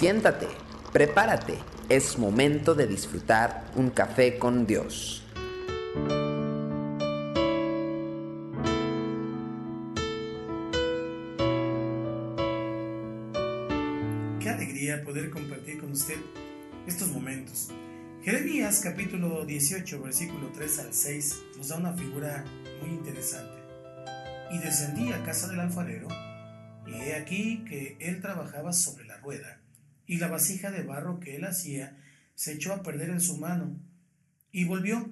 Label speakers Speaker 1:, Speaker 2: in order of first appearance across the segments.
Speaker 1: Siéntate, prepárate, es momento de disfrutar un café con Dios.
Speaker 2: Qué alegría poder compartir con usted estos momentos. Jeremías capítulo 18 versículo 3 al 6 nos da una figura muy interesante. Y descendí a casa del alfarero, y he aquí que él trabajaba sobre la rueda y la vasija de barro que él hacía se echó a perder en su mano, y volvió,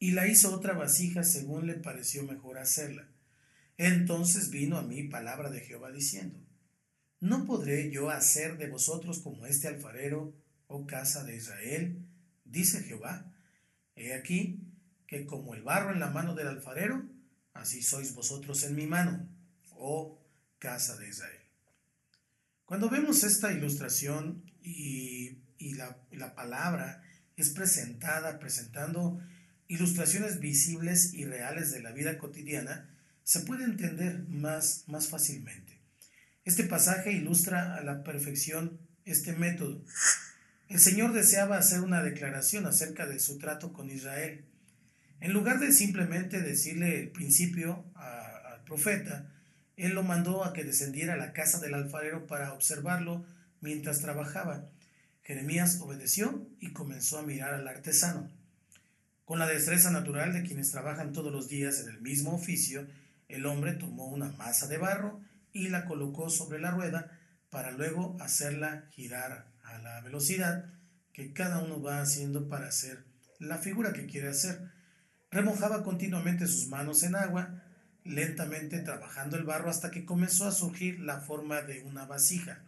Speaker 2: y la hizo otra vasija según le pareció mejor hacerla. Entonces vino a mí palabra de Jehová diciendo, ¿no podré yo hacer de vosotros como este alfarero, oh casa de Israel? Dice Jehová, he aquí que como el barro en la mano del alfarero, así sois vosotros en mi mano, oh casa de Israel. Cuando vemos esta ilustración y, la, palabra es presentada, presentando ilustraciones visibles y reales de la vida cotidiana, se puede entender más, más fácilmente. Este pasaje ilustra a la perfección este método. El Señor deseaba hacer una declaración acerca de su trato con Israel. En lugar de simplemente decirle el principio al profeta, él lo mandó a que descendiera a la casa del alfarero para observarlo mientras trabajaba. Jeremías obedeció y comenzó a mirar al artesano. Con la destreza natural de quienes trabajan todos los días en el mismo oficio, el hombre tomó una masa de barro y la colocó sobre la rueda para luego hacerla girar a la velocidad que cada uno va haciendo para hacer la figura que quiere hacer. Remojaba continuamente sus manos en agua, lentamente trabajando el barro hasta que comenzó a surgir la forma de una vasija.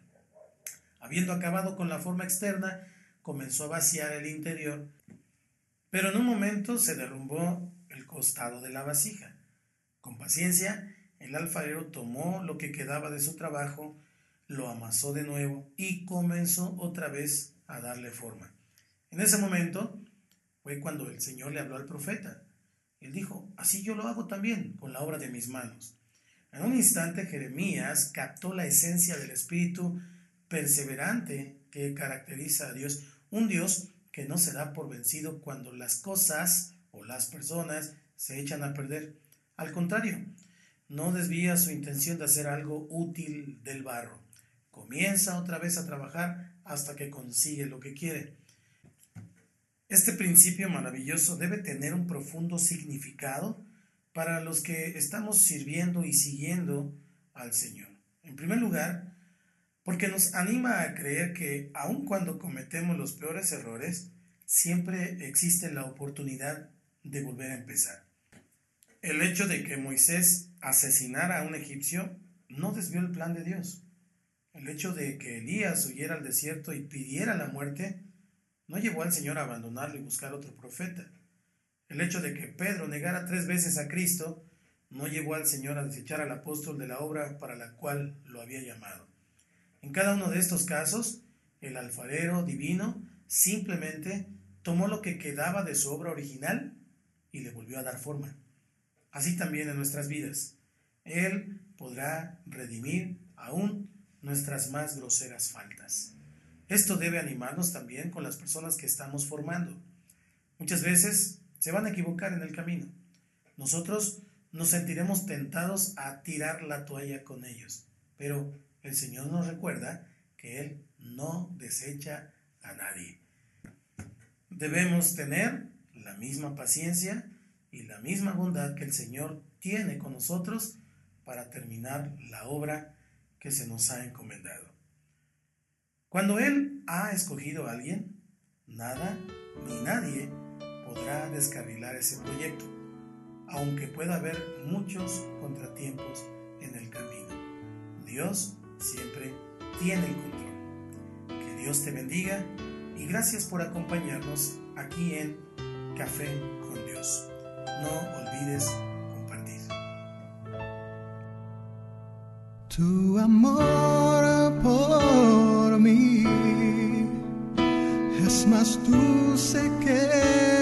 Speaker 2: Habiendo acabado con la forma externa, comenzó a vaciar el interior, pero en un momento se derrumbó el costado de la vasija. Con paciencia, el alfarero tomó lo que quedaba de su trabajo, lo amasó de nuevo y comenzó otra vez a darle forma. En ese momento fue cuando el Señor le habló al profeta. Él dijo, así yo lo hago también con la obra de mis manos. En un instante Jeremías captó la esencia del espíritu perseverante que caracteriza a Dios, un Dios que no se da por vencido cuando las cosas o las personas se echan a perder. Al contrario, no desvía su intención de hacer algo útil del barro. Comienza otra vez a trabajar hasta que consigue lo que quiere. Este principio maravilloso debe tener un profundo significado para los que estamos sirviendo y siguiendo al Señor. En primer lugar, porque nos anima a creer que aun cuando cometemos los peores errores, siempre existe la oportunidad de volver a empezar. El hecho de que Moisés asesinara a un egipcio no desvió el plan de Dios. El hecho de que Elías huyera al desierto y pidiera la muerte no llevó al Señor a abandonarlo y buscar otro profeta. El hecho de que Pedro negara tres veces a Cristo no llevó al Señor a desechar al apóstol de la obra para la cual lo había llamado. En cada uno de estos casos, el alfarero divino simplemente tomó lo que quedaba de su obra original y le volvió a dar forma. Así también en nuestras vidas. Él podrá redimir aún nuestras más groseras faltas. Esto debe animarnos también con las personas que estamos formando. Muchas veces se van a equivocar en el camino. Nosotros nos sentiremos tentados a tirar la toalla con ellos, pero el Señor nos recuerda que Él no desecha a nadie. Debemos tener la misma paciencia y la misma bondad que el Señor tiene con nosotros para terminar la obra que se nos ha encomendado. Cuando Él ha escogido a alguien, nada ni nadie podrá descarrilar ese proyecto, aunque pueda haber muchos contratiempos en el camino. Dios siempre tiene el control. Que Dios te bendiga y gracias por acompañarnos aquí en Café con Dios. No olvides
Speaker 3: Tu amor por mí. Es más dulce que